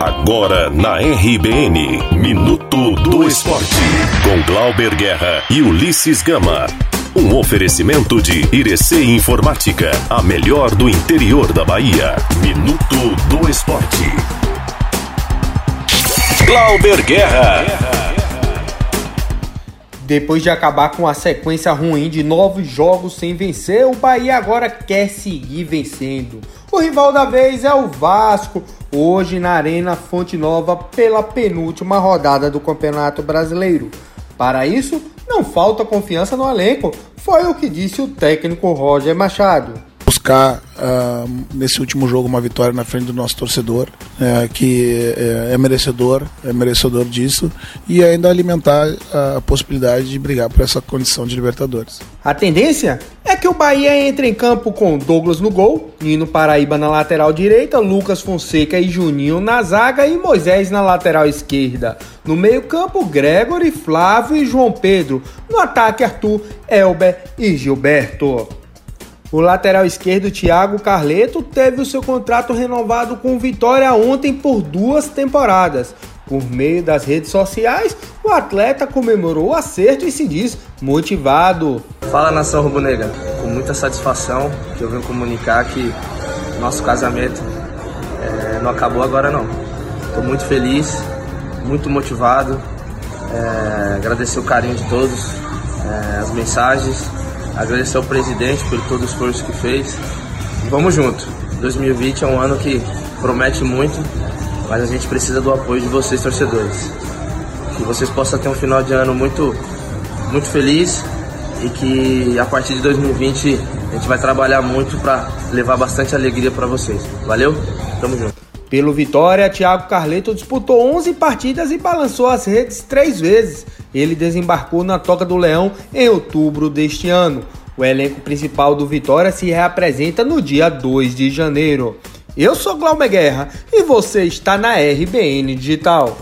Agora na RBN, Minuto do Esporte, com Glauber Guerra e Ulisses Gama. Um oferecimento de Irecê Informática, a melhor do interior da Bahia. Minuto do Esporte. Glauber Guerra. Depois de acabar com a sequência ruim de novos jogos sem vencer, o Bahia agora quer seguir vencendo. O rival da vez é o Vasco, hoje na Arena Fonte Nova pela penúltima rodada do Campeonato Brasileiro. Para isso, não falta confiança no elenco, foi o que disse o técnico Roger Machado buscar uh, nesse último jogo uma vitória na frente do nosso torcedor, uh, que é, é, merecedor, é merecedor disso, e ainda alimentar a possibilidade de brigar por essa condição de Libertadores. A tendência é que o Bahia entre em campo com Douglas no gol, Nino Paraíba na lateral direita, Lucas Fonseca e Juninho na zaga e Moisés na lateral esquerda. No meio-campo, Gregory, Flávio e João Pedro. No ataque, Arthur, Elber e Gilberto. O lateral esquerdo Thiago Carleto teve o seu contrato renovado com Vitória ontem por duas temporadas. Por meio das redes sociais, o atleta comemorou o acerto e se diz motivado. Fala nação rubro-negra, com muita satisfação que eu venho comunicar que nosso casamento é, não acabou agora não. Estou muito feliz, muito motivado, é, agradecer o carinho de todos, é, as mensagens agradecer ao presidente por todo o esforço que fez. Vamos junto. 2020 é um ano que promete muito, mas a gente precisa do apoio de vocês, torcedores. Que vocês possam ter um final de ano muito, muito feliz e que a partir de 2020 a gente vai trabalhar muito para levar bastante alegria para vocês. Valeu? Tamo junto. Pelo Vitória, Thiago Carleto disputou 11 partidas e balançou as redes três vezes. Ele desembarcou na Toca do Leão em outubro deste ano. O elenco principal do Vitória se reapresenta no dia 2 de janeiro. Eu sou Glauber Guerra e você está na RBN Digital.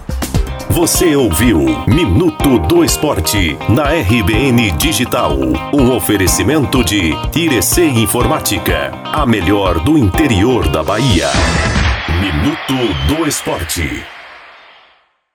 Você ouviu Minuto do Esporte na RBN Digital. Um oferecimento de Irecê Informática, a melhor do interior da Bahia. Minuto do Esporte.